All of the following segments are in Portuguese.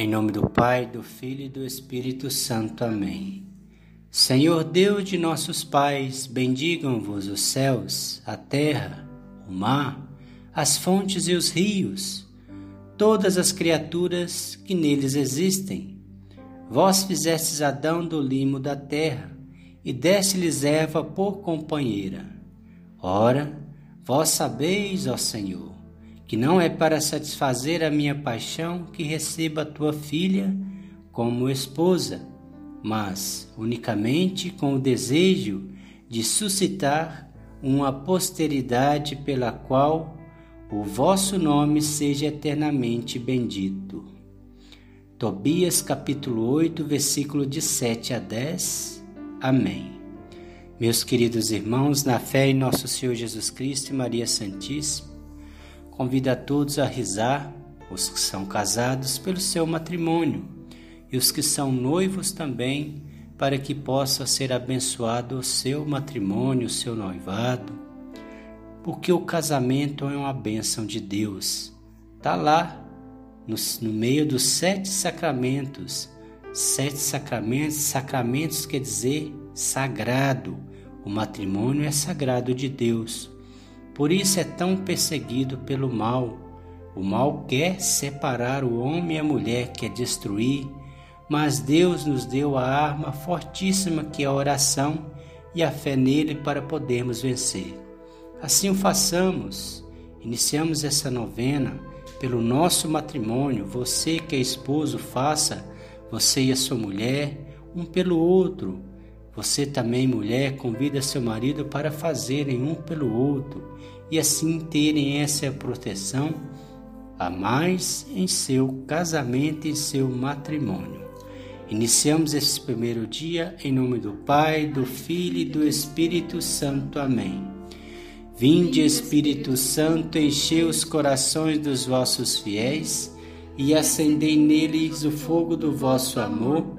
Em nome do Pai, do Filho e do Espírito Santo. Amém. Senhor Deus de nossos pais, bendigam-vos os céus, a terra, o mar, as fontes e os rios, todas as criaturas que neles existem. Vós fizestes Adão do limo da terra e deste-lhes erva por companheira. Ora, vós sabeis, ó Senhor, que não é para satisfazer a minha paixão que receba a tua filha como esposa, mas unicamente com o desejo de suscitar uma posteridade pela qual o vosso nome seja eternamente bendito. Tobias capítulo 8, versículo de 7 a 10. Amém. Meus queridos irmãos, na fé em nosso Senhor Jesus Cristo e Maria Santíssima, convida a todos a rezar, os que são casados, pelo seu matrimônio e os que são noivos também, para que possa ser abençoado o seu matrimônio, o seu noivado, porque o casamento é uma bênção de Deus. Está lá, no, no meio dos sete sacramentos. Sete sacramentos, sacramentos quer dizer sagrado. O matrimônio é sagrado de Deus. Por isso é tão perseguido pelo mal. O mal quer separar o homem e a mulher, quer destruir, mas Deus nos deu a arma fortíssima que é a oração e a fé nele para podermos vencer. Assim o façamos. Iniciamos essa novena pelo nosso matrimônio. Você que é esposo, faça, você e a sua mulher, um pelo outro. Você também, mulher, convida seu marido para fazerem um pelo outro e assim terem essa proteção a mais em seu casamento e seu matrimônio. Iniciamos esse primeiro dia em nome do Pai, do Filho e do Espírito Santo. Amém. Vinde, Espírito Santo, enchei os corações dos vossos fiéis e acendei neles o fogo do vosso amor.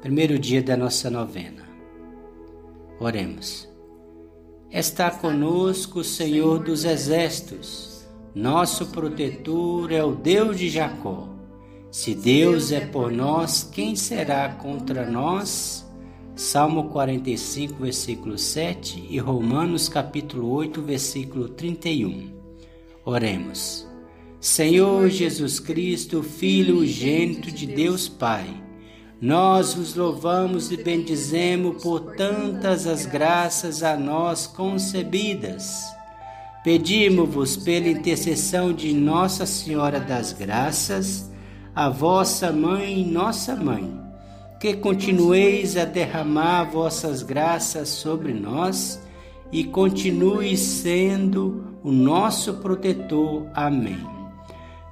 Primeiro dia da nossa novena. Oremos. Está conosco o Senhor dos Exércitos. Nosso protetor é o Deus de Jacó. Se Deus é por nós, quem será contra nós? Salmo 45, versículo 7 e Romanos capítulo 8, versículo 31. Oremos. Senhor Jesus Cristo, Filho gênito de Deus Pai, nós vos louvamos e bendizemos por tantas as graças a nós concebidas. Pedimos-vos pela intercessão de Nossa Senhora das Graças, a vossa mãe nossa mãe, que continueis a derramar vossas graças sobre nós e continue sendo o nosso protetor. Amém.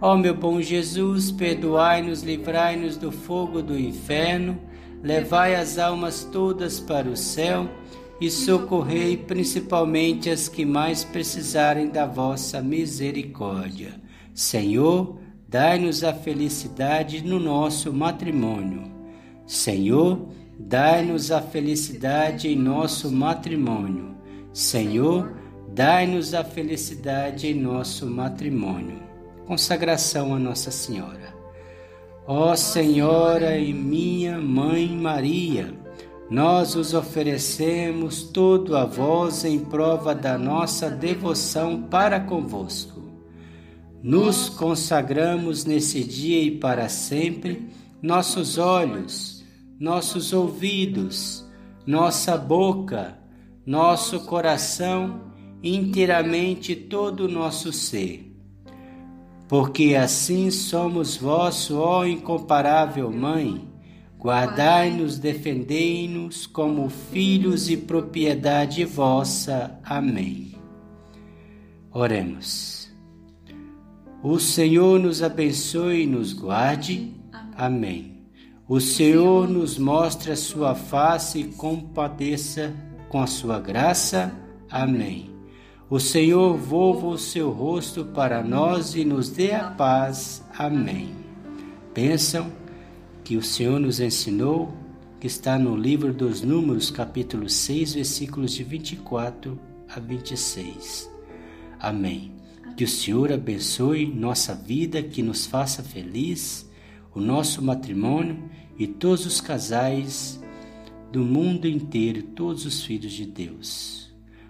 Ó meu bom Jesus, perdoai-nos, livrai-nos do fogo do inferno, levai as almas todas para o céu e socorrei principalmente as que mais precisarem da vossa misericórdia. Senhor, dai-nos a felicidade no nosso matrimônio. Senhor, dai-nos a felicidade em nosso matrimônio. Senhor, dai-nos a felicidade em nosso matrimônio. Consagração a Nossa Senhora. Ó Senhora e minha Mãe Maria, nós os oferecemos todo a vós em prova da nossa devoção para convosco. Nos consagramos nesse dia e para sempre nossos olhos, nossos ouvidos, nossa boca, nosso coração, inteiramente todo o nosso ser. Porque assim somos vosso, ó incomparável Mãe, Guardai-nos, defendei-nos como filhos e propriedade vossa. Amém. Oremos. O Senhor nos abençoe e nos guarde. Amém. O Senhor nos mostre a sua face e compadeça com a sua graça. Amém. O Senhor volva o seu rosto para nós e nos dê a paz. Amém. Pensam que o Senhor nos ensinou, que está no livro dos Números, capítulo 6, versículos de 24 a 26. Amém. Que o Senhor abençoe nossa vida, que nos faça feliz, o nosso matrimônio e todos os casais do mundo inteiro, todos os filhos de Deus.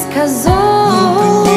сказок.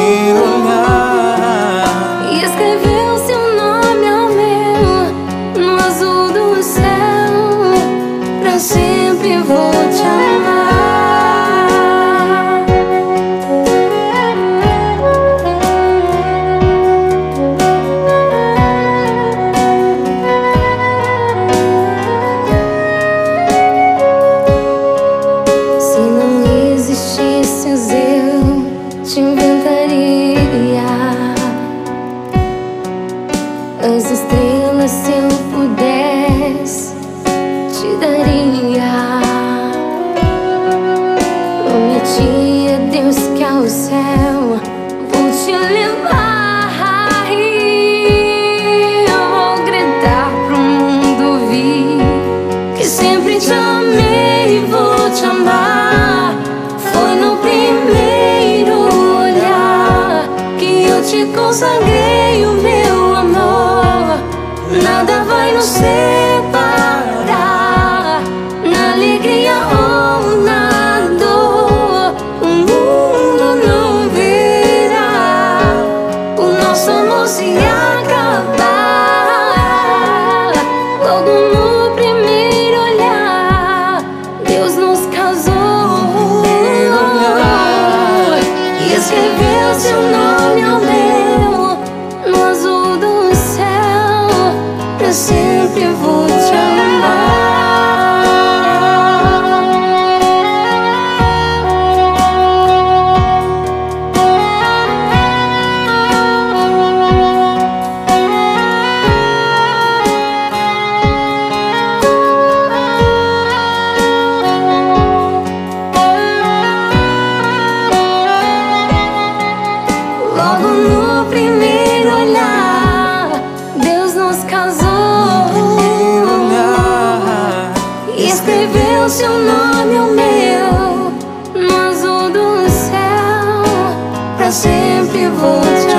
Consagrei escreveu seu nome é ao meu no azul do céu. eu sempre vou. empty voids